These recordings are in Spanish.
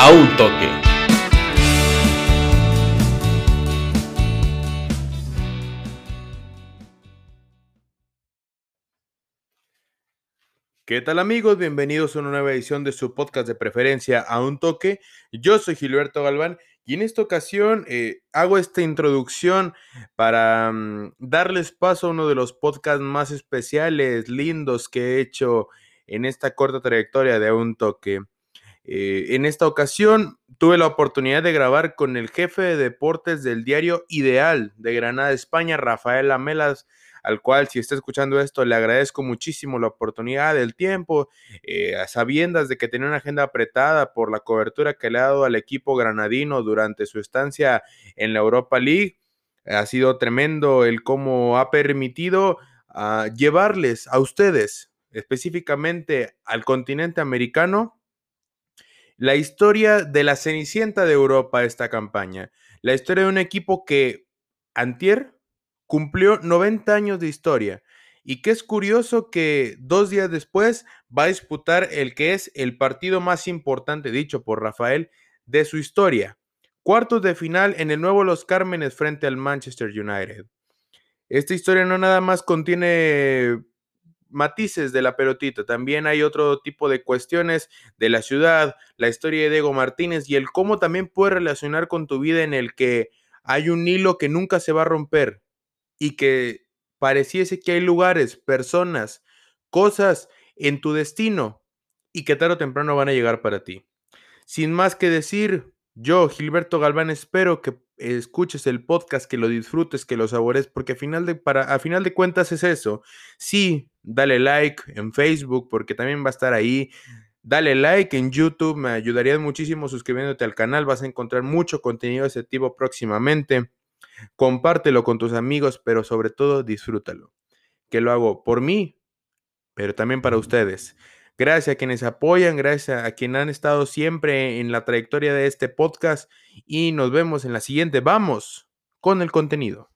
a un toque. ¿Qué tal amigos? Bienvenidos a una nueva edición de su podcast de preferencia a un toque. Yo soy Gilberto Galván y en esta ocasión eh, hago esta introducción para mm, darles paso a uno de los podcasts más especiales, lindos que he hecho en esta corta trayectoria de a un toque. Eh, en esta ocasión tuve la oportunidad de grabar con el jefe de deportes del diario Ideal de Granada, España, Rafael Amelas al cual si está escuchando esto le agradezco muchísimo la oportunidad, el tiempo, eh, a sabiendas de que tenía una agenda apretada por la cobertura que le ha dado al equipo granadino durante su estancia en la Europa League. Ha sido tremendo el cómo ha permitido ah, llevarles a ustedes, específicamente al continente americano, la historia de la Cenicienta de Europa esta campaña. La historia de un equipo que antier cumplió 90 años de historia y que es curioso que dos días después va a disputar el que es el partido más importante, dicho por Rafael, de su historia. Cuartos de final en el nuevo Los Cármenes frente al Manchester United. Esta historia no nada más contiene matices de la pelotita, también hay otro tipo de cuestiones de la ciudad, la historia de Diego Martínez y el cómo también puede relacionar con tu vida en el que hay un hilo que nunca se va a romper, y que pareciese que hay lugares, personas, cosas en tu destino y que tarde o temprano van a llegar para ti. Sin más que decir, yo, Gilberto Galván, espero que escuches el podcast, que lo disfrutes, que lo sabores, porque a final de, para, a final de cuentas es eso. Sí, dale like en Facebook, porque también va a estar ahí. Dale like en YouTube, me ayudaría muchísimo suscribiéndote al canal, vas a encontrar mucho contenido de ese tipo próximamente. Compártelo con tus amigos, pero sobre todo disfrútalo. Que lo hago por mí, pero también para ustedes. Gracias a quienes apoyan, gracias a quienes han estado siempre en la trayectoria de este podcast y nos vemos en la siguiente. Vamos con el contenido.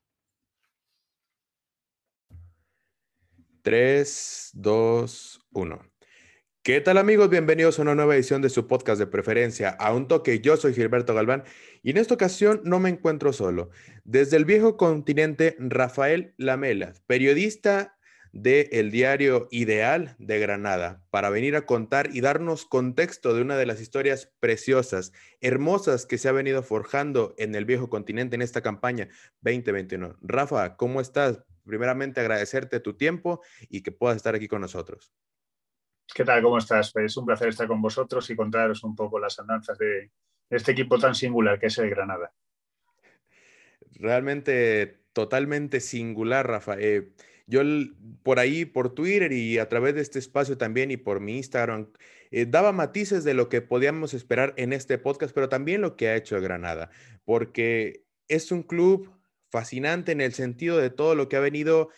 3, 2, 1. ¿Qué tal amigos? Bienvenidos a una nueva edición de su podcast de preferencia, a un toque. Yo soy Gilberto Galván y en esta ocasión no me encuentro solo. Desde el viejo continente, Rafael Lamela, periodista de el diario Ideal de Granada, para venir a contar y darnos contexto de una de las historias preciosas, hermosas que se ha venido forjando en el viejo continente en esta campaña 2021. Rafa, ¿cómo estás? Primeramente agradecerte tu tiempo y que puedas estar aquí con nosotros. ¿Qué tal? ¿Cómo estás? Es un placer estar con vosotros y contaros un poco las andanzas de, este equipo tan singular que es el Granada. Realmente totalmente singular, Rafa. Eh, yo por ahí, por Twitter y a través de este espacio también y por mi Instagram, eh, daba matices de lo que podíamos esperar en este podcast, pero también lo que ha hecho Granada, porque es un club fascinante en el sentido de todo lo que ha venido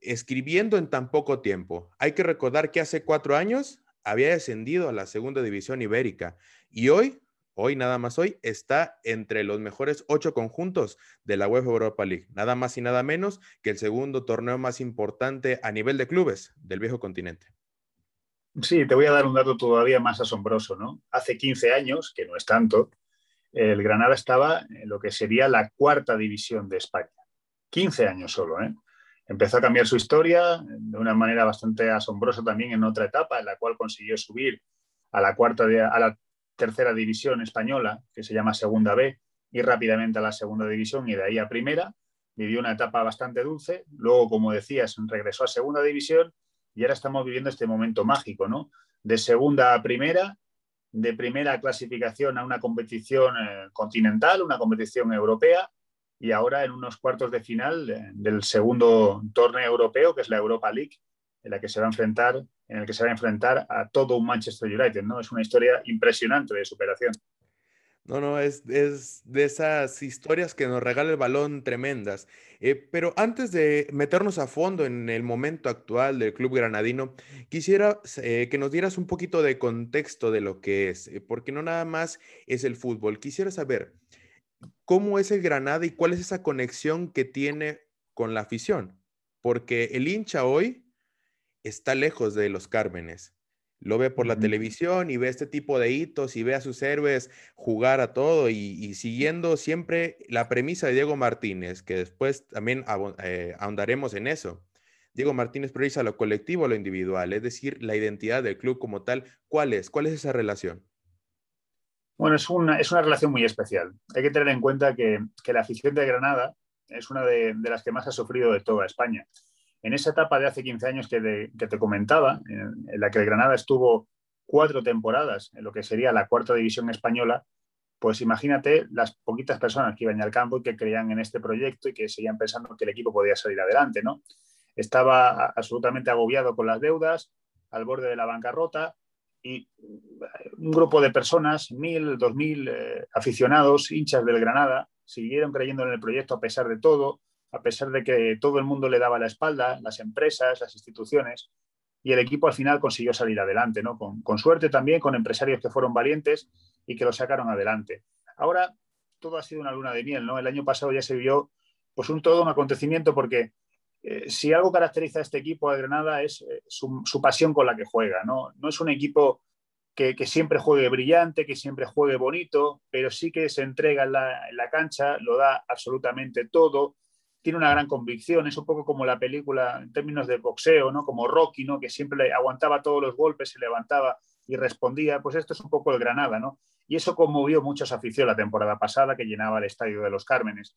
escribiendo en tan poco tiempo. Hay que recordar que hace cuatro años había descendido a la segunda división ibérica y hoy, hoy nada más hoy, está entre los mejores ocho conjuntos de la UEFA Europa League. Nada más y nada menos que el segundo torneo más importante a nivel de clubes del viejo continente. Sí, te voy a dar un dato todavía más asombroso, ¿no? Hace 15 años, que no es tanto, el Granada estaba en lo que sería la cuarta división de España. 15 años solo, ¿eh? empezó a cambiar su historia de una manera bastante asombrosa también en otra etapa, en la cual consiguió subir a la cuarta a la tercera división española, que se llama Segunda B, y rápidamente a la segunda división y de ahí a primera. Vivió una etapa bastante dulce. Luego, como decías, regresó a segunda división y ahora estamos viviendo este momento mágico, ¿no? De segunda a primera, de primera clasificación a una competición eh, continental, una competición europea, y ahora en unos cuartos de final del segundo torneo europeo, que es la Europa League, en la que se va a enfrentar, en el que se va a enfrentar a todo un Manchester United, ¿no? Es una historia impresionante de superación. No, no, es, de esas historias que nos regala el balón tremendas. Eh, pero antes de meternos a fondo en el momento actual del club granadino, quisiera eh, que nos dieras un poquito de contexto de lo que es, eh, porque no nada más es el fútbol. Quisiera saber, ¿Cómo es el Granada y cuál es esa conexión que tiene con la afición? Porque el hincha hoy está lejos de los Cármenes. lo ve por la televisión y ve este tipo de hitos y ve a sus héroes jugar a todo y, siguiendo siempre la premisa de Diego Martínez, que después también eh, ahondaremos en eso. Diego Martínez prioriza lo colectivo o lo individual, es decir, la identidad del club como tal. ¿Cuál es? ¿Cuál es esa relación? Bueno, es una, es una relación muy especial. Hay que tener en cuenta que, la afición de Granada es una de, las que más ha sufrido de toda España. En esa etapa de hace 15 años que, te comentaba, en, la que el Granada estuvo cuatro temporadas en lo que sería la cuarta división española, pues imagínate las poquitas personas que iban al campo y que creían en este proyecto y que seguían pensando que el equipo podía salir adelante, ¿no? Estaba absolutamente agobiado con las deudas, al borde de la bancarrota, y un grupo de personas, mil, dos mil eh, aficionados, hinchas del Granada, siguieron creyendo en el proyecto a pesar de todo, a pesar de que todo el mundo le daba la espalda, las empresas, las instituciones, y el equipo al final consiguió salir adelante, ¿no? Con, suerte también, con empresarios que fueron valientes y que lo sacaron adelante. Ahora todo ha sido una luna de miel, ¿no? El año pasado ya se vio pues un todo un acontecimiento porque eh, si algo caracteriza a este equipo de Granada es eh, su, pasión con la que juega. No, no es un equipo que, siempre juegue brillante, que siempre juegue bonito, pero sí que se entrega en la, cancha, lo da absolutamente todo, tiene una gran convicción, es un poco como la película en términos de boxeo, ¿no? como Rocky, ¿no? que siempre aguantaba todos los golpes, se levantaba y respondía, pues esto es un poco el Granada, ¿no? Y eso conmovió muchos afición la temporada pasada que llenaba el estadio de los Cármenes.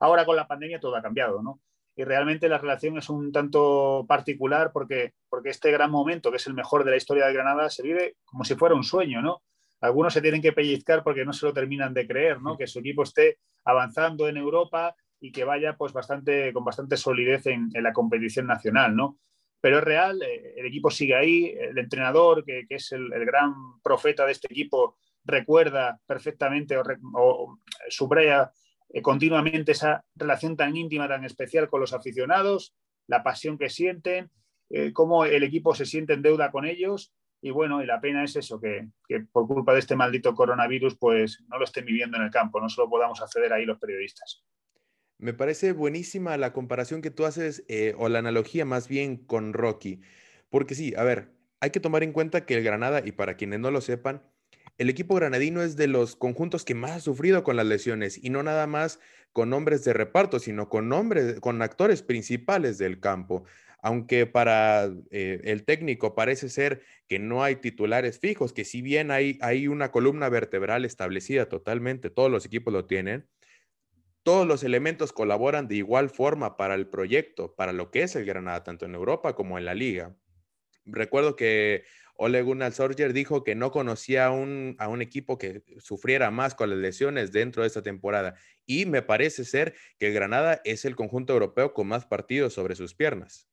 Ahora con la pandemia todo ha cambiado, ¿no? y realmente la relación es un tanto particular porque, porque este gran momento, que es el mejor de la historia de Granada, se vive como si fuera un sueño, ¿no? Algunos se tienen que pellizcar porque no se lo terminan de creer, ¿no? Que su equipo esté avanzando en Europa y que vaya pues bastante, con bastante solidez en, la competición nacional, ¿no? Pero es real, eh, el equipo sigue ahí, el entrenador, que, es el, gran profeta de este equipo, recuerda perfectamente o, o subraya eh, continuamente esa relación tan íntima, tan especial con los aficionados, la pasión que sienten, eh, cómo el equipo se siente en deuda con ellos. Y bueno, y la pena es eso, que, por culpa de este maldito coronavirus, pues no lo estén viviendo en el campo, no solo podamos acceder ahí los periodistas. Me parece buenísima la comparación que tú haces, eh, o la analogía más bien con Rocky, porque sí, a ver, hay que tomar en cuenta que el Granada, y para quienes no lo sepan, el equipo granadino es de los conjuntos que más ha sufrido con las lesiones y no nada más con nombres de reparto, sino con nombres, con actores principales del campo. Aunque para eh, el técnico parece ser que no hay titulares fijos, que si bien hay, hay una columna vertebral establecida totalmente, todos los equipos lo tienen, todos los elementos colaboran de igual forma para el proyecto, para lo que es el Granada, tanto en Europa como en la liga. Recuerdo que Ole Gunnar dijo que no conocía a un, a un equipo que sufriera más con las lesiones dentro de esta temporada. Y me parece ser que el Granada es el conjunto europeo con más partidos sobre sus piernas.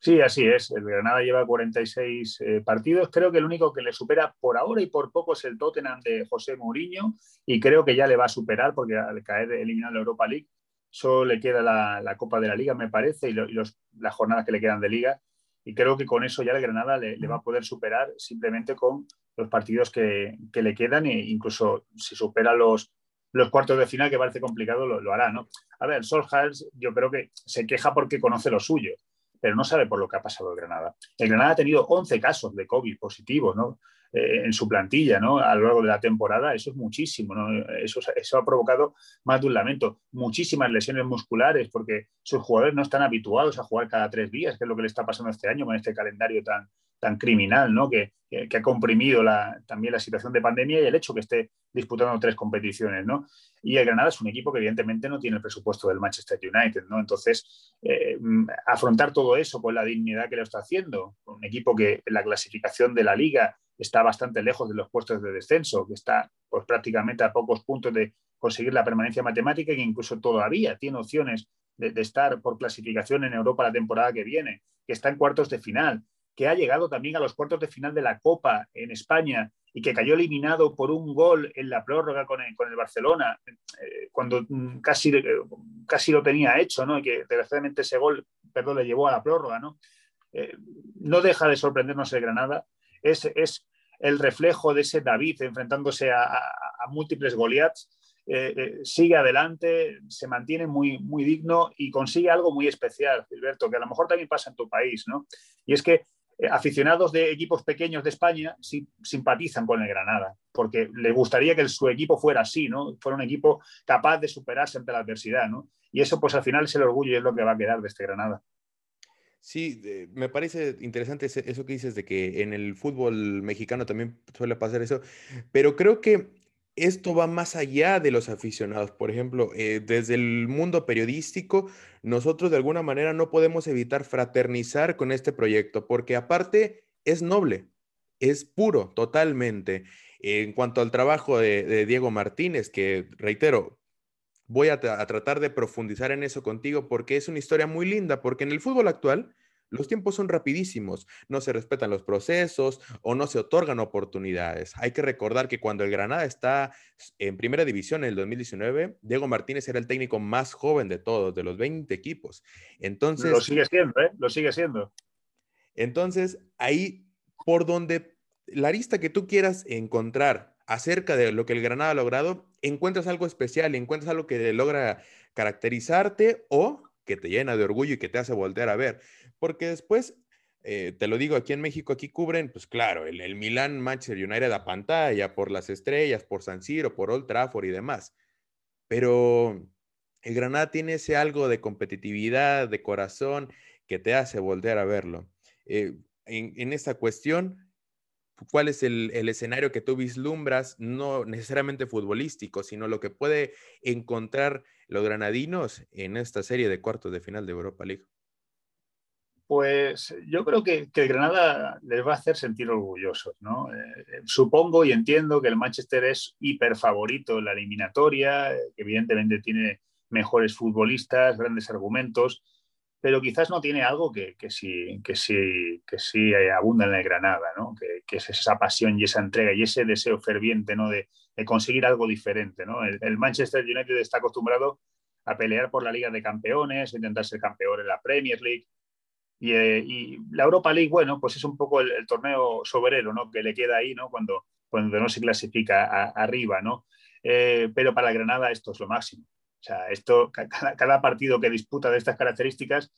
Sí, así es. El Granada lleva 46 eh, partidos. Creo que el único que le supera por ahora y por poco es el Tottenham de José Mourinho. Y creo que ya le va a superar porque al caer eliminado la Europa League solo le queda la, Copa de la Liga, me parece, y, las jornadas que le quedan de Liga y creo que con eso ya el Granada le, va a poder superar simplemente con los partidos que, le quedan e incluso si supera los, los cuartos de final, que parece complicado, lo, hará, ¿no? A ver, Solskjaer yo creo que se queja porque conoce lo suyo, pero no sabe por lo que ha pasado el Granada. El Granada ha tenido 11 casos de COVID positivos, ¿no? Eh, en su plantilla ¿no? a lo largo de la temporada, eso es muchísimo. ¿no? Eso, eso ha provocado más de un lamento. Muchísimas lesiones musculares porque sus jugadores no están habituados a jugar cada tres días, que es lo que le está pasando este año con este calendario tan, tan criminal, ¿no? que, que, ha comprimido la, también la situación de pandemia y el hecho que esté disputando tres competiciones. ¿no? Y el Granada es un equipo que evidentemente no tiene el presupuesto del Manchester United. ¿no? Entonces, eh, afrontar todo eso con la dignidad que lo está haciendo, un equipo que la clasificación de la liga está bastante lejos de los puestos de descenso, que está pues, prácticamente a pocos puntos de conseguir la permanencia matemática y que incluso todavía tiene opciones de, estar por clasificación en Europa la temporada que viene, que está en cuartos de final, que ha llegado también a los cuartos de final de la Copa en España y que cayó eliminado por un gol en la prórroga con el, con el Barcelona, eh, cuando mm, casi, eh, casi lo tenía hecho, ¿no? y que desgraciadamente ese gol perdón, le llevó a la prórroga. ¿no? Eh, no deja de sorprendernos el Granada es, el reflejo de ese David enfrentándose a, múltiples Goliaths. Eh, eh, sigue adelante, se mantiene muy, muy digno y consigue algo muy especial, Gilberto, que a lo mejor también pasa en tu país, ¿no? Y es que eh, aficionados de equipos pequeños de España simpatizan con el Granada, porque les gustaría que su equipo fuera así, ¿no? Fuera un equipo capaz de superarse ante la adversidad, ¿no? Y eso, pues al final es el orgullo y es lo que va a quedar de este Granada. Sí, me parece interesante eso que dices de que en el fútbol mexicano también suele pasar eso, pero creo que esto va más allá de los aficionados. Por ejemplo, eh, desde el mundo periodístico, nosotros de alguna manera no podemos evitar fraternizar con este proyecto, porque aparte es noble, es puro totalmente. En cuanto al trabajo de, Diego Martínez, que reitero, voy a tratar de profundizar en eso contigo porque es una historia muy linda, porque en el fútbol actual los tiempos son rapidísimos, no se respetan los procesos o no se otorgan oportunidades. Hay que recordar que cuando el Granada está en primera división en el 2019, Diego Martínez era el técnico más joven de todos, de los 20 equipos. Entonces... Lo sigue siendo, ¿eh? Lo sigue siendo. Entonces, ahí por donde la lista que tú quieras encontrar acerca de lo que el Granada ha logrado, encuentras algo especial, encuentras algo que logra caracterizarte o que te llena de orgullo y que te hace voltear a ver. Porque después, eh, te lo digo, aquí en México, aquí cubren, pues claro, el, el Milan Manchester United a pantalla, por las estrellas, por San Siro, por Old Trafford y demás. Pero el Granada tiene ese algo de competitividad, de corazón, que te hace voltear a verlo. Eh, en, en, esta cuestión, ¿cuál es el, escenario que tú vislumbras, no necesariamente futbolístico, sino lo que puede encontrar los granadinos en esta serie de cuartos de final de Europa League? Pues yo creo que, el Granada les va a hacer sentir orgullosos, ¿no? Eh, supongo y entiendo que el Manchester es hiper favorito en la eliminatoria, que evidentemente tiene mejores futbolistas, grandes argumentos, pero quizás no tiene algo que, sí, que, sí, que sí abunda en el Granada, ¿no? Que, es esa pasión y esa entrega y ese deseo ferviente ¿no? de, conseguir algo diferente. ¿no? el, Manchester United está acostumbrado a pelear por la Liga de Campeones, a intentar ser campeón en la Premier League, eh, y, la Europa League, bueno, pues es un poco el, torneo soberano, ¿no? Que le queda ahí, ¿no? Cuando, cuando no se clasifica arriba, ¿no? Eh, pero para Granada esto es lo máximo. O sea, esto, cada, partido que disputa de estas características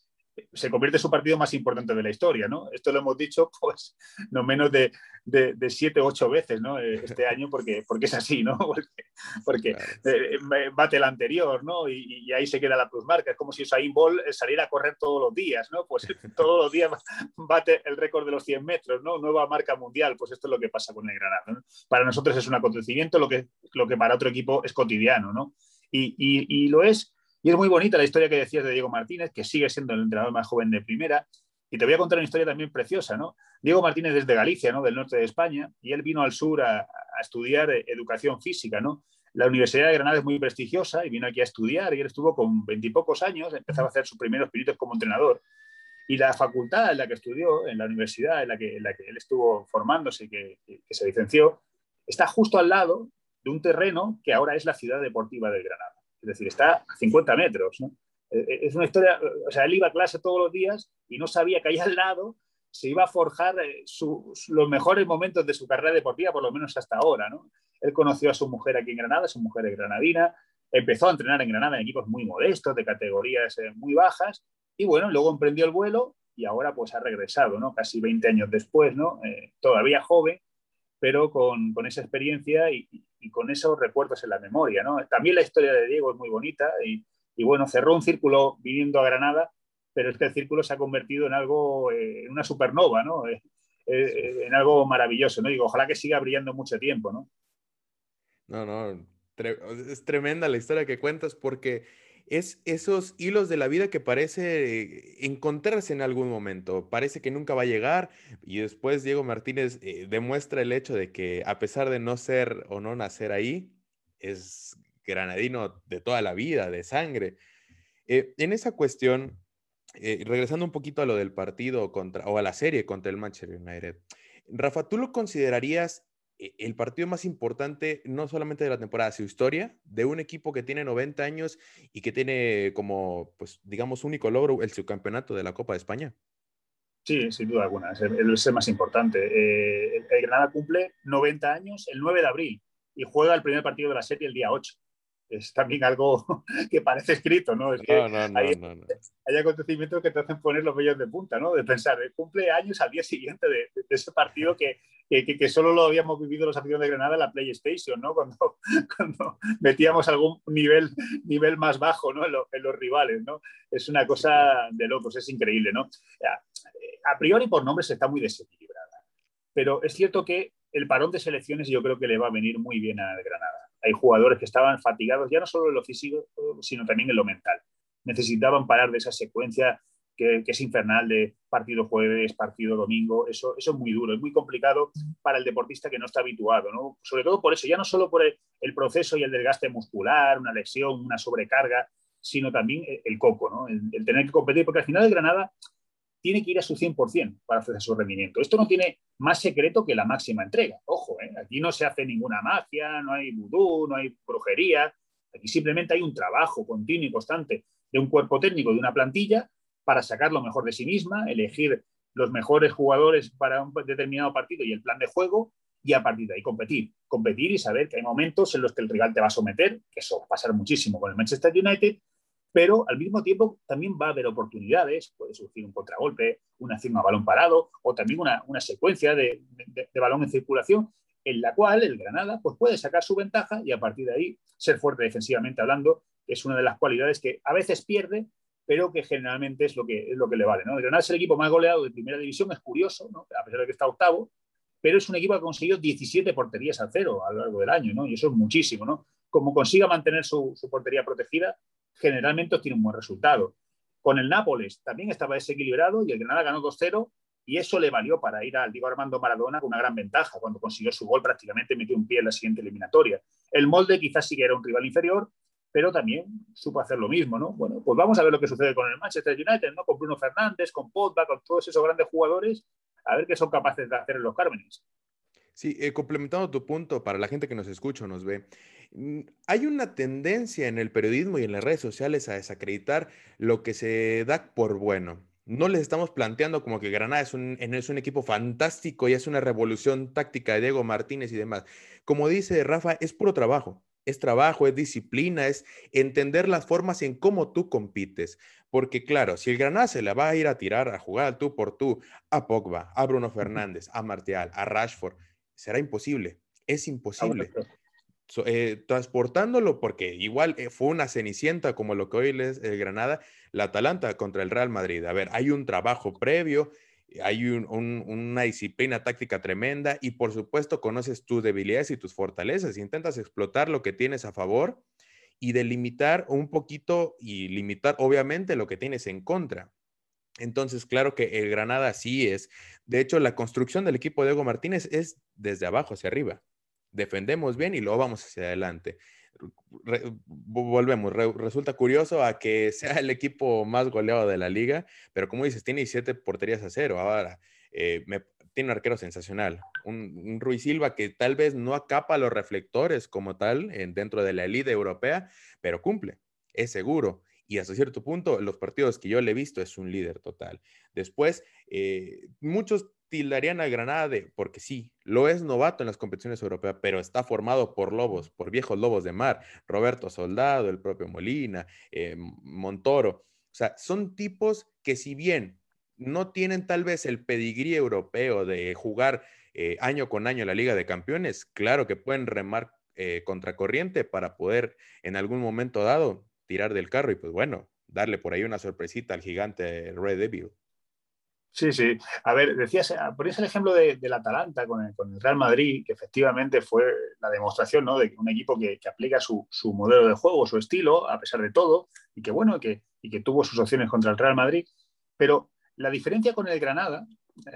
se convierte en su partido más importante de la historia, ¿no? Esto lo hemos dicho, pues, no menos de, de, siete o ocho veces, ¿no? Eh, este año, porque, porque es así, ¿no? Porque, eh, bate el anterior, ¿no? Y, ahí se queda la plusmarca. Es como si Usain Bolt saliera a correr todos los días, ¿no? Pues todos los días bate el récord de los 100 metros, ¿no? Nueva marca mundial. Pues esto es lo que pasa con el Granada. Para nosotros es un acontecimiento, lo que, lo que para otro equipo es cotidiano, ¿no? Y, y lo es y es muy bonita la historia que decías de Diego Martínez, que sigue siendo el entrenador más joven de primera. Y te voy a contar una historia también preciosa, ¿no? Diego Martínez es de Galicia, ¿no? Del norte de España, y él vino al sur a, estudiar eh, educación física, ¿no? La Universidad de Granada es muy prestigiosa y vino aquí a estudiar y él estuvo con veintipocos años, empezaba a hacer sus primeros pinitos como entrenador. Y la facultad en la que estudió, en la universidad en la que, la que él estuvo formándose, que, que se licenció, está justo al lado de un terreno que ahora es la ciudad deportiva del Granada. Es decir, está a 50 metros. Eh, eh, es una historia, o sea, él iba a clase todos los días y no sabía que ahí al lado se iba a forjar eh, los mejores momentos de su carrera deportiva, por lo menos hasta ahora. ¿no? Él conoció a su mujer aquí en Granada, su mujer es granadina, empezó a entrenar en Granada en equipos muy modestos, de categorías muy bajas, y bueno, luego emprendió el vuelo y ahora pues ha regresado, ¿no? Casi 20 años después, ¿no? todavía joven, pero con, con esa experiencia y, y, con esos recuerdos en la memoria. ¿no? También la historia de Diego es muy bonita y, y, bueno, cerró un círculo viniendo a Granada, pero es que el círculo se ha convertido en algo, eh, en una supernova, ¿no? Eh, eh, en algo maravilloso. ¿no? Digo, ojalá que siga brillando mucho tiempo. ¿no? No, no, es tremenda la historia que cuentas porque es esos hilos de la vida que parece encontrarse en algún momento. Parece que nunca va a llegar y después Diego Martínez eh, demuestra el hecho de que a pesar de no ser o no nacer ahí, es granadino de toda la vida, de sangre. Eh, en esa cuestión, eh, regresando un poquito a lo del partido contra, o a la serie contra el Manchester United, Rafa, ¿tú lo considerarías el partido más importante, no solamente de la temporada, su historia, de un equipo que tiene 90 años y que tiene como, pues, digamos, único logro el subcampeonato de la Copa de España. Sí, sin duda alguna, es el, más importante. Eh, el, Granada cumple 90 años el 9 de abril y juega el primer partido de la serie el día 8. Es también algo que parece escrito, ¿no? Es que no, no, no, hay, acontecimientos que te hacen poner los vellos de punta, ¿no? De pensar, eh, cumple años al día siguiente de, ese partido que, que, que, solo lo habíamos vivido los aficionados de Granada en la PlayStation, ¿no? Cuando, cuando metíamos algún nivel, nivel más bajo, ¿no? En, en, los rivales, ¿no? Es una cosa de locos, es increíble, ¿no? A priori por nombres está muy desequilibrada, pero es cierto que el parón de selecciones yo creo que le va a venir muy bien a Granada hay jugadores que estaban fatigados ya no solo en lo físico, sino también en lo mental. Necesitaban parar de esa secuencia que, es infernal de partido jueves, partido domingo. Eso, eso es muy duro, es muy complicado para el deportista que no está habituado. Sobre todo por eso, ya no solo por el, proceso y el desgaste muscular, una lesión, una sobrecarga, sino también el, coco, ¿no? el, el tener que competir, porque al final de Granada tiene que ir a su 100% para hacer su rendimiento. Esto no tiene más secreto que la máxima entrega. Ojo, ¿eh? aquí no se hace ninguna magia, no hay vudú, no hay brujería. Aquí simplemente hay un trabajo continuo y constante de un cuerpo técnico, de una plantilla, para sacar lo mejor de sí misma, elegir los mejores jugadores para un determinado partido y el plan de juego, y a partir de ahí competir. Competir y saber que hay momentos en los que el rival te va a someter, que eso va a pasar muchísimo con el Manchester United, pero al mismo tiempo también va a haber oportunidades, puede surgir un contragolpe, una acción a balón parado o también una, secuencia de, balón en circulación en la cual el Granada pues, puede sacar su ventaja y a partir de ahí ser fuerte defensivamente hablando, es una de las cualidades que a veces pierde, pero que generalmente es lo que, es lo que le vale. ¿no? El Granada es el equipo más goleado de primera división, es curioso, a pesar de que está octavo, pero es un equipo que ha conseguido 17 porterías al cero a lo largo del año, ¿no? y eso es muchísimo. ¿no? Como consiga mantener su, portería protegida, generalmente obtiene un buen resultado. Con el Nápoles también estaba desequilibrado y el Granada ganó 2-0 y eso le valió para ir al Diego Armando Maradona con una gran ventaja. Cuando consiguió su gol prácticamente metió un pie en la siguiente eliminatoria. El Molde quizás sí que era un rival inferior, pero también supo hacer lo mismo, ¿no? Bueno, pues vamos a ver lo que sucede con el Manchester United, ¿no? Con Bruno Fernández, con Pogba, con todos esos grandes jugadores, a ver qué son capaces de hacer en los Cármenes. Sí, eh, complementando tu punto, para la gente que nos escucha o nos ve, hay una tendencia en el periodismo y en las redes sociales a desacreditar lo que se da por bueno. No les estamos planteando como que Granada es un, es un equipo fantástico y es una revolución táctica de Diego Martínez y demás. Como dice Rafa, es puro trabajo. Es trabajo, es disciplina, es entender las formas en cómo tú compites. Porque claro, si el Granada se le va a ir a tirar, a jugar tú por tú, a Pogba, a Bruno Fernández, a Martial, a Rashford, será imposible. Es imposible. Eh, transportándolo, porque igual eh, fue una cenicienta como lo que hoy es el Granada, la Atalanta contra el Real Madrid. A ver, hay un trabajo previo, hay una disciplina táctica tremenda y por supuesto conoces tus debilidades y tus fortalezas. Intentas explotar lo que tienes a favor y delimitar un poquito y limitar obviamente lo que tienes en contra. Entonces, claro que el Granada sí es. De hecho, la construcción del equipo de Diego Martínez es desde abajo hacia arriba defendemos bien y luego vamos hacia adelante. volvemos, resulta curioso a que sea el equipo más goleado de la liga, pero como dices, tiene 17 porterías a cero. Ahora, eh, tiene un arquero sensacional, un, Ruiz Silva que tal vez no acapa los reflectores como tal en, dentro de la elite europea, pero cumple, es seguro. Y hasta cierto punto, los partidos que yo le he visto es un líder total. Después, eh, muchos tildarían a Granada de, porque sí, lo es novato en las competiciones europeas, pero está formado por lobos, por viejos lobos de mar, Roberto Soldado, el propio Molina, eh, Montoro. O sea, son tipos que si bien no tienen tal vez el pedigrí europeo de jugar eh, año con año la Liga de Campeones, claro que pueden remar eh, contracorriente para poder en algún momento dado tirar del carro y pues bueno, darle por ahí una sorpresita al gigante Red Devil. Sí, sí. A ver, decías, ah, ponías el ejemplo de, del Atalanta con el, Real Madrid, que efectivamente fue la demostración ¿no? de un equipo que, aplica su, modelo de juego, su estilo, a pesar de todo, y que bueno, que, y que tuvo sus opciones contra el Real Madrid. Pero la diferencia con el Granada,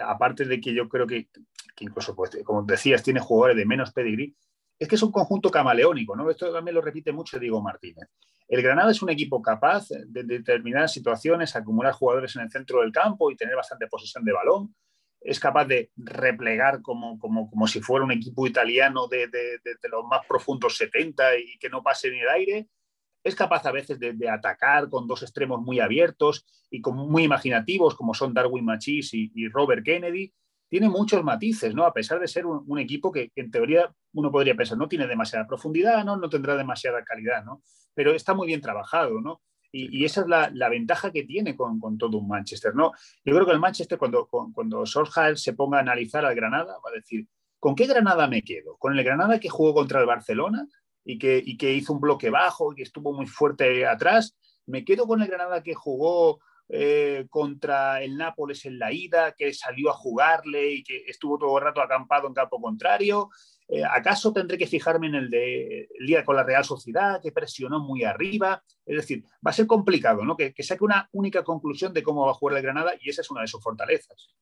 aparte de que yo creo que, que incluso, pues, como decías, tiene jugadores de menos pedigrí, es que es un conjunto camaleónico, ¿no? Esto también lo repite mucho Diego Martínez. El Granada es un equipo capaz de, determinadas situaciones, acumular jugadores en el centro del campo y tener bastante posesión de balón. Es capaz de replegar como, como, como si fuera un equipo italiano de, de, los más profundos 70 y que no pase ni el aire. Es capaz a veces de, atacar con dos extremos muy abiertos y con, muy imaginativos, como son Darwin Machis y, Robert Kennedy. Tiene muchos matices, ¿no? A pesar de ser un, equipo que, en teoría uno podría pensar, no tiene demasiada profundidad, no, no tendrá demasiada calidad, ¿no? Pero está muy bien trabajado, ¿no? Y, esa es la, ventaja que tiene con, todo un Manchester, ¿no? Yo creo que el Manchester, cuando, cuando Solskjaer se ponga a analizar al Granada, va a decir, ¿con qué Granada me quedo? ¿Con el Granada que jugó contra el Barcelona y que, y que hizo un bloque bajo y que estuvo muy fuerte atrás? ¿Me quedo con el Granada que jugó eh, contra el Nápoles en la ida, que salió a jugarle y que estuvo todo el rato acampado en campo contrario. Eh, ¿Acaso tendré que fijarme en el de el día con la Real Sociedad, que presionó muy arriba? Es decir, va a ser complicado, ¿no? Que, saque una única conclusión de cómo va a jugar el Granada y esa es una de sus fortalezas.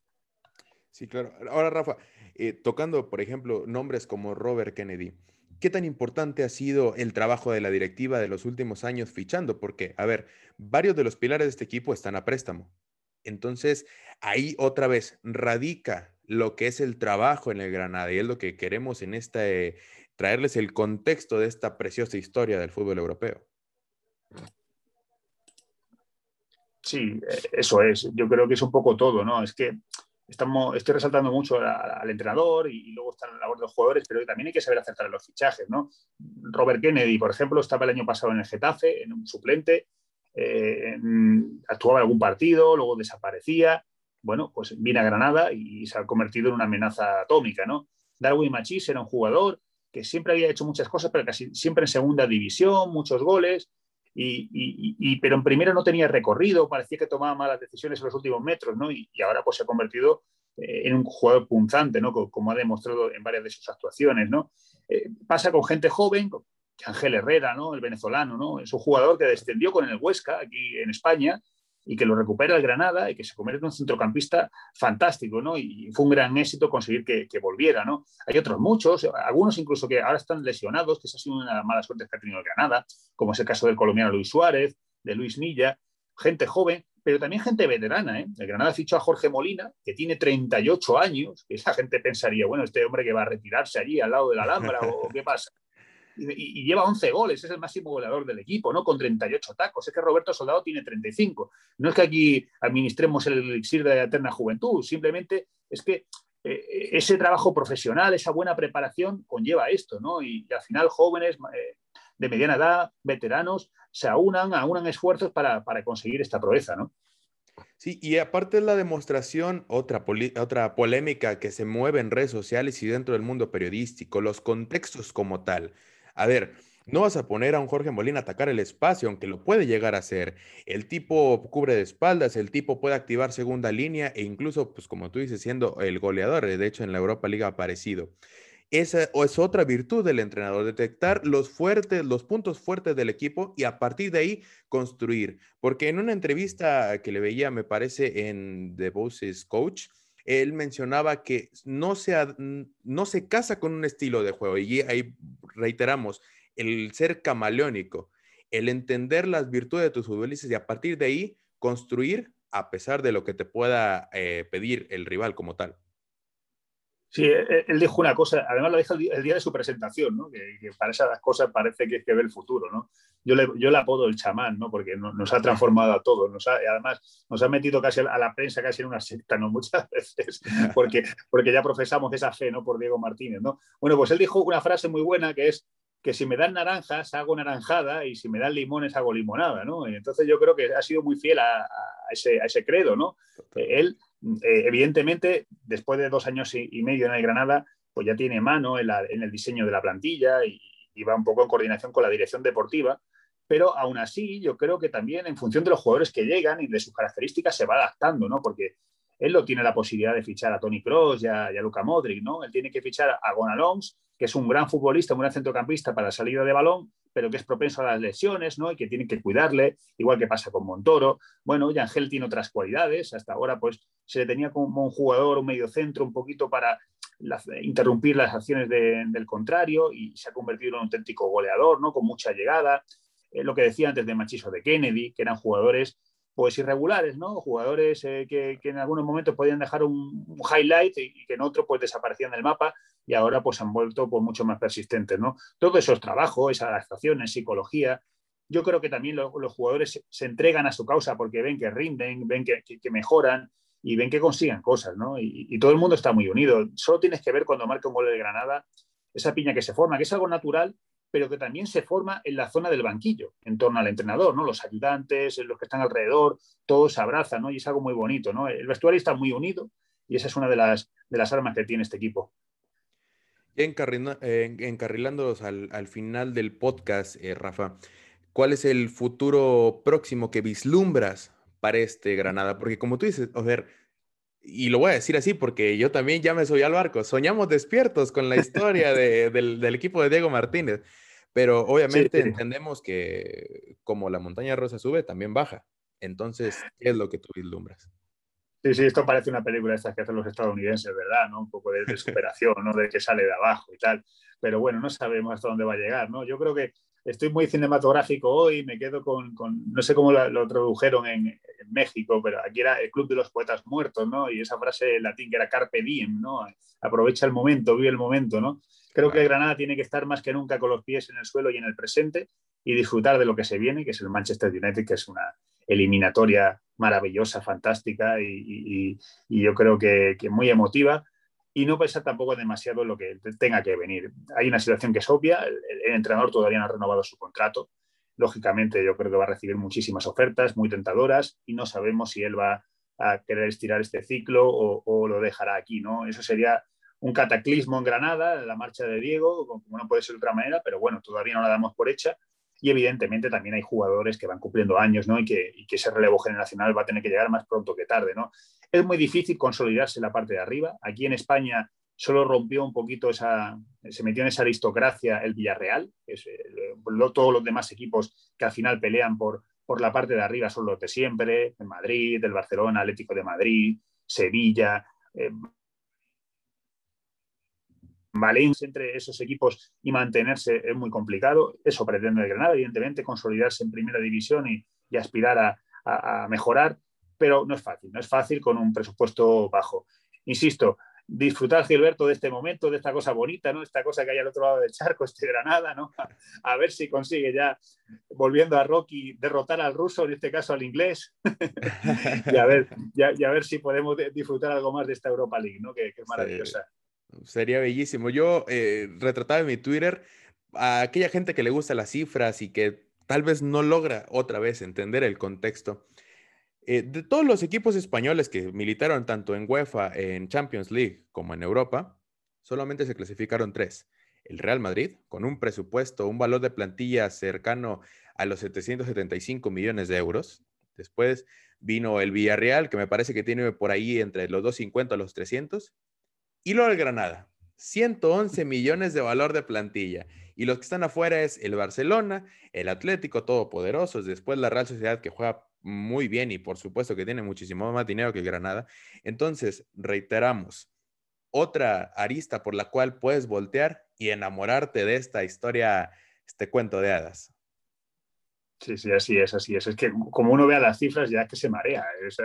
Sí, claro. Ahora, Rafa, eh, tocando, por ejemplo, nombres como Robert Kennedy, ¿Qué tan importante ha sido el trabajo de la directiva de los últimos años fichando? Porque, a ver, varios de los pilares de este equipo están a préstamo. Entonces, ahí otra vez radica lo que es el trabajo en el Granada y es lo que queremos en esta, eh, traerles el contexto de esta preciosa historia del fútbol europeo. Sí, e, eso es. Yo creo que es un poco todo, ¿no? Es que estamos, estoy resaltando mucho al entrenador y, luego está la labor de los jugadores, pero también hay que saber acertar los fichajes, ¿no? Robert Kennedy, por ejemplo, estaba el año pasado en el Getafe, en un suplente, eh, actuaba en algún partido, luego desaparecía. Bueno, pues viene a Granada y se ha convertido en una amenaza atómica, ¿no? Darwin Machís era un jugador que siempre había hecho muchas cosas, pero casi siempre en segunda división, muchos goles, y, pero en primera no tenía recorrido, parecía que tomaba malas decisiones en los últimos metros, ¿no? Y, ahora pues se ha convertido eh, en un jugador punzante, ¿no? Como, ha demostrado en varias de sus actuaciones, ¿no? Eh, pasa con gente joven, Ángel Herrera, ¿no? El venezolano, ¿no? Es un jugador que descendió con el Huesca aquí en España y que lo recupera el Granada y que se convierte en un centrocampista fantástico, ¿no? Y fue un gran éxito conseguir que, volviera, ¿no? Hay otros muchos, algunos incluso que ahora están lesionados, que esa ha sido una mala suerte que ha tenido el Granada, como es el caso del colombiano Luis Suárez, de Luis Milla, gente joven, pero también gente veterana, ¿eh? El Granada fichó a Jorge Molina, que tiene 38 años, que esa gente pensaría, bueno, este hombre que va a retirarse allí al lado de la Alhambra, o qué pasa y, lleva 11 goles, es el máximo goleador del equipo, ¿no? Con 38 tacos. Es que Roberto Soldado tiene 35. No es que aquí administremos el elixir de la eterna juventud, simplemente es que eh, ese trabajo profesional, esa buena preparación conlleva esto, ¿no? Y, al final jóvenes eh, de mediana edad, veteranos, se aunan, aunan esfuerzos para, para conseguir esta proeza, ¿no? Sí, y aparte de la demostración, otra, otra polémica que se mueve en redes sociales y dentro del mundo periodístico, los contextos como tal. A ver, no vas a poner a un Jorge Molina a atacar el espacio, aunque lo puede llegar a hacer. El tipo cubre de espaldas, el tipo puede activar segunda línea e incluso, pues como tú dices, siendo el goleador, de hecho en la Europa Liga ha aparecido. Esa es otra virtud del entrenador, detectar los fuertes, los puntos fuertes del equipo y a partir de ahí construir. Porque en una entrevista que le veía, me parece, en The Bosses Coach, él mencionaba que no se, no se casa con un estilo de juego y ahí reiteramos, el ser camaleónico, el entender las virtudes de tus futbolistas y a partir de ahí construir a pesar de lo que te pueda eh, pedir el rival como tal. Sí, e, e, él dijo una cosa, además lo dijo el día de su presentación, ¿no? que, para esas cosas parece que es que ve el futuro. ¿no? Yo, le, yo le apodo el chamán, ¿no? porque nos ha transformado a todos, nos además nos ha metido casi a la prensa casi en una secta ¿no? muchas veces, porque, porque ya profesamos esa fe ¿no? por Diego Martínez. ¿no? Bueno, pues él dijo una frase muy buena que es que si me dan naranjas hago naranjada y si me dan limones hago limonada. ¿no? entonces yo creo que ha sido muy fiel a, ese, a ese credo. ¿no? Él eh, evidentemente, después de dos años y, medio en el Granada, pues ya tiene mano en, el diseño de la plantilla y, va un poco en coordinación con la dirección deportiva, pero aún así yo creo que también en función de los jugadores que llegan y de sus características se va adaptando, ¿no? Porque él no tiene la posibilidad de fichar a Tony Cross y a, Luca Modric, ¿no? Él tiene que fichar a Gonalons, que es un gran futbolista, un gran centrocampista para salida de balón, pero que es propenso a las lesiones, ¿no? Y que tienen que cuidarle, igual que pasa con Montoro. Bueno, Yangel tiene otras cualidades, hasta ahora pues se le tenía como un jugador, un medio centro, un poquito para interrumpir las acciones del contrario y se ha convertido en un auténtico goleador, ¿no? Con mucha llegada. Eh, lo que decía antes de Machiso de Kennedy, que eran jugadores pues irregulares, ¿no? Jugadores eh, que, en algunos momentos podían dejar un, highlight y, que en otro pues desaparecían del mapa y ahora pues han vuelto pues mucho más persistentes, ¿no? Todo eso es trabajo, es adaptación, es psicología. Yo creo que también los jugadores se, entregan a su causa porque ven que rinden, ven que, mejoran y ven que consiguen cosas, ¿no? Y, todo el mundo está muy unido. Solo tienes que ver cuando marca un gol de Granada esa piña que se forma, que es algo natural, pero que también se forma en la zona del banquillo, en torno al entrenador, ¿no? Los ayudantes, los que están alrededor, todos se abrazan, ¿no? Y es algo muy bonito, ¿no? El vestuario está muy unido y esa es una de las, de las armas que tiene este equipo. encarrilándonos al, final del podcast, eh, Rafa, ¿cuál es el futuro próximo que vislumbras para este Granada? Porque como tú dices, a ver, y lo voy a decir así porque yo también ya me subí al barco, soñamos despiertos con la historia del, equipo de Diego Martínez, pero obviamente entendemos que como la montaña rosa sube, también baja. Entonces, ¿qué es lo que tú vislumbras? Sí, sí, esto parece una película de estas que hacen los estadounidenses, ¿verdad? ¿no? Un poco de, de superación, ¿no? De que sale de abajo y tal. Pero bueno, no sabemos hasta dónde va a llegar, ¿no? Yo creo que estoy muy cinematográfico hoy, me quedo con, no sé cómo lo, tradujeron en, México, pero aquí era el Club de los Poetas Muertos, ¿no? Y esa frase latín que era carpe diem, ¿no? Aprovecha el momento, vive el momento, ¿no? Creo que Granada tiene que estar más que nunca con los pies en el suelo y en el presente y disfrutar de lo que se viene, que es el Manchester United, que es una eliminatoria maravillosa, fantástica y, yo creo que, que muy emotiva y no pensar tampoco demasiado en lo que tenga que venir. Hay una situación que es obvia, el, entrenador todavía no ha renovado su contrato, lógicamente yo creo que va a recibir muchísimas ofertas muy tentadoras y no sabemos si él va a querer estirar este ciclo o, lo dejará aquí, ¿no? Eso sería un cataclismo en Granada, la marcha de Diego, como no puede ser de otra manera, pero bueno, todavía no la damos por hecha y evidentemente también hay jugadores que van cumpliendo años ¿no? y, que, que ese relevo generacional va a tener que llegar más pronto que tarde. ¿no? Es muy difícil consolidarse la parte de arriba. Aquí en España solo rompió un poquito esa, se metió en esa aristocracia el Villarreal, es, eh, todos los demás equipos que al final pelean por, por la parte de arriba son los de siempre, el Madrid, el Barcelona, Atlético de Madrid, Sevilla, eh, Valencia entre esos equipos y mantenerse es muy complicado. Eso pretende el Granada, evidentemente, consolidarse en primera división y, aspirar a, mejorar, pero no es fácil, no es fácil con un presupuesto bajo. Insisto, disfrutar, Gilberto, de este momento, de esta cosa bonita, ¿no? Esta cosa que hay al otro lado del charco, este Granada, ¿no? A, ver si consigue ya, volviendo a Rocky, derrotar al ruso, en este caso al inglés, y, a ver, a ver si podemos disfrutar algo más de esta Europa League, ¿no? Que, es maravillosa. Sería bellísimo. Yo eh, retrataba en mi Twitter a aquella gente que le gusta las cifras y que tal vez no logra otra vez entender el contexto. Eh, de todos los equipos españoles que militaron tanto en UEFA, en Champions League como en Europa, solamente se clasificaron tres. El Real Madrid, con un presupuesto, un valor de plantilla cercano a los 775 millones de euros. Después vino el Villarreal, que me parece que tiene por ahí entre los 250 a los 300. Y luego el Granada, 111 millones de valor de plantilla. Y los que están afuera es el Barcelona, el Atlético Todopoderoso, después la Real Sociedad que juega muy bien y por supuesto que tiene muchísimo más dinero que el Granada. Entonces, reiteramos, otra arista por la cual puedes voltear y enamorarte de esta historia, este cuento de hadas. Sí, sí, así es, así es. Es que como uno vea las cifras ya que se marea, es,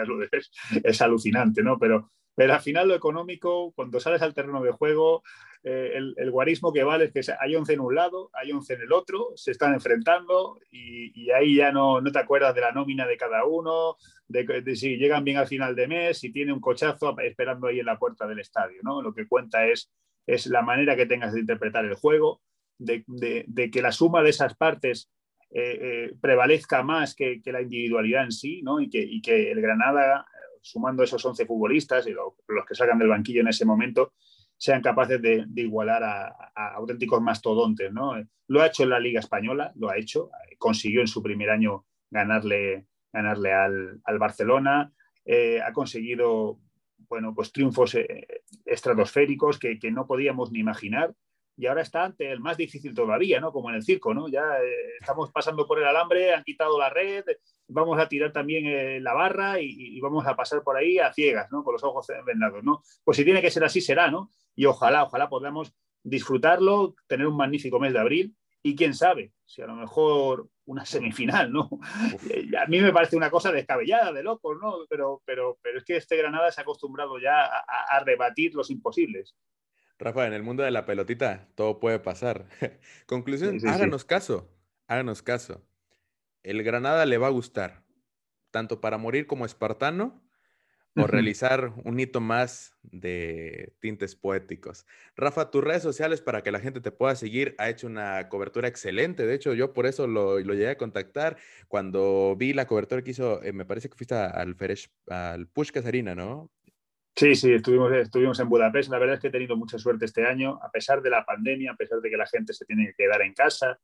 es alucinante, ¿no? Pero pero al final lo económico, cuando sales al terreno de juego, eh, el, guarismo que vale es que hay 11 en un lado, hay 11 en el otro, se están enfrentando y, ahí ya no, no, te acuerdas de la nómina de cada uno, de, si llegan bien al final de mes, si tiene un cochazo esperando ahí en la puerta del estadio. ¿no? Lo que cuenta es, es la manera que tengas de interpretar el juego, de, que la suma de esas partes eh, eh, prevalezca más que, la individualidad en sí, ¿no? y, que, y que el Granada sumando esos 11 futbolistas y los que salgan del banquillo en ese momento, sean capaces de, igualar a, auténticos mastodontes. ¿no? Lo ha hecho en la Liga Española, lo ha hecho, consiguió en su primer año ganarle, ganarle al, Barcelona, eh, ha conseguido bueno, pues triunfos eh, estratosféricos que, que, no podíamos ni imaginar y ahora está ante el más difícil todavía, ¿no? Como en el circo, ¿no? Ya eh, estamos pasando por el alambre, han quitado la red, vamos a tirar también eh, la barra y, vamos a pasar por ahí a ciegas, ¿no? Con los ojos vendados, ¿no? Pues si tiene que ser así, será, ¿no? Y ojalá, ojalá podamos disfrutarlo, tener un magnífico mes de abril y quién sabe, si a lo mejor una semifinal, ¿no? A mí me parece una cosa descabellada, de locos, ¿no? Pero, pero, pero es que este Granada se ha acostumbrado ya a rebatir los imposibles. Rafa, en el mundo de la pelotita todo puede pasar. Conclusión, háganos caso, háganos caso. El Granada le va a gustar, tanto para morir como espartano, o realizar un hito más de tintes poéticos. Rafa, tus redes sociales para que la gente te pueda seguir, ha hecho una cobertura excelente. De hecho, yo por eso lo, lo llegué a contactar. Cuando vi la cobertura que hizo, eh, me parece que fuiste al, Feresh, al Pushkas Arena, ¿no? Sí, sí, estuvimos, estuvimos en Budapest. La verdad es que he tenido mucha suerte este año, a pesar de la pandemia, a pesar de que la gente se tiene que quedar en casa.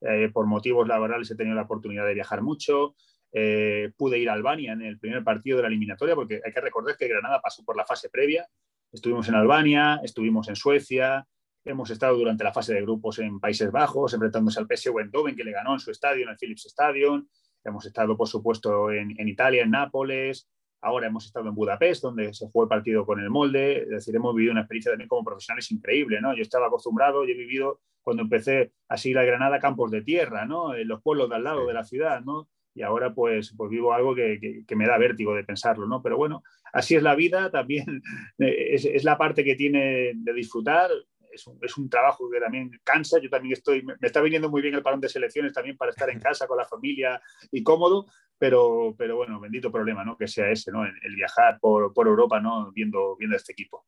Eh, por motivos laborales he tenido la oportunidad de viajar mucho. Eh, pude ir a Albania en el primer partido de la eliminatoria, porque hay que recordar que Granada pasó por la fase previa. Estuvimos en Albania, estuvimos en Suecia, hemos estado durante la fase de grupos en Países Bajos, enfrentándose al PSV Eindhoven, que le ganó en su estadio, en el Philips Stadium. Hemos estado, por supuesto, en, en Italia, en Nápoles. Ahora hemos estado en Budapest, donde se jugó el partido con el molde. Es decir, hemos vivido una experiencia también como profesionales increíble. ¿no? Yo estaba acostumbrado, yo he vivido cuando empecé a seguir a Granada campos de tierra, ¿no? en los pueblos de al lado de la ciudad. ¿no? y ahora pues, pues vivo algo que, me da vértigo de pensarlo, ¿no? Pero bueno, así es la vida, también es, la parte que tiene de disfrutar, es un, es un, trabajo que también cansa, yo también estoy, me, está viniendo muy bien el parón de selecciones también para estar en casa con la familia y cómodo, pero, pero bueno, bendito problema, ¿no? Que sea ese, ¿no? El, el viajar por, por, Europa, ¿no? Viendo, viendo este equipo.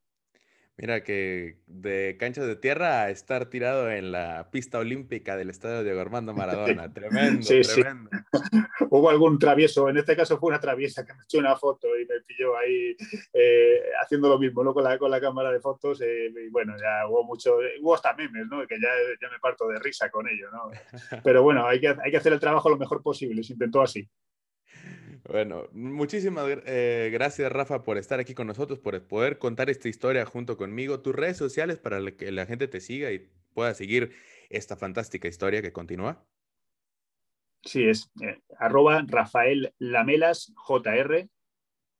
Mira que de canchas de tierra a estar tirado en la pista olímpica del estadio de Armando Maradona. Tremendo, tremendo. Hubo algún travieso, en este caso fue una traviesa que me echó una foto y me pilló ahí eh, haciendo lo mismo, ¿no? Con la, con la cámara de fotos. Eh, y bueno, ya hubo mucho, hubo hasta memes, ¿no? Que ya, ya me parto de risa con ello, ¿no? Pero bueno, hay que, hay que hacer el trabajo lo mejor posible, se intentó así. Bueno, muchísimas eh, gracias Rafa por estar aquí con nosotros, por poder contar esta historia junto conmigo. Tus redes sociales para que la gente te siga y pueda seguir esta fantástica historia que continúa. Sí, es eh, arroba Rafael Lamelas JR.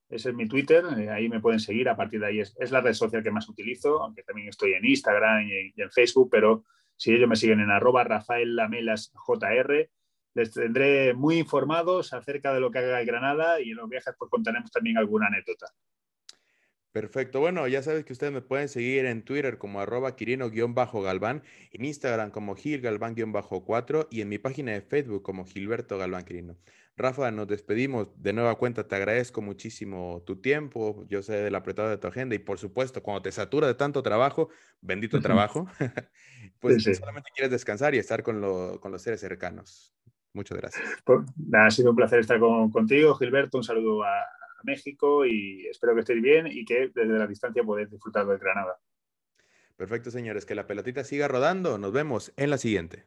Ese es mi Twitter, eh, ahí me pueden seguir. A partir de ahí es, la red social que más utilizo, aunque también estoy en Instagram y, y en Facebook, pero si ellos me siguen en arroba Rafael Lamelas JR les tendré muy informados acerca de lo que haga el Granada y en los viajes pues contaremos también alguna anécdota. Perfecto. Bueno, ya sabes que ustedes me pueden seguir en Twitter como arroba quirino-galván, en Instagram como gilgalván-4 y en mi página de Facebook como Gilberto Galván Quirino. Rafa, nos despedimos. De nueva cuenta, te agradezco muchísimo tu tiempo. Yo sé del apretado de tu agenda y por supuesto, cuando te satura de tanto trabajo, bendito trabajo, pues solamente quieres descansar y estar con, con los seres cercanos. Muchas gracias. Pues, ha sido un placer estar contigo, Gilberto. Un saludo a, México y espero que estéis bien y que desde la distancia podáis disfrutar de Granada. Perfecto, señores. Que la pelotita siga rodando. Nos vemos en la siguiente.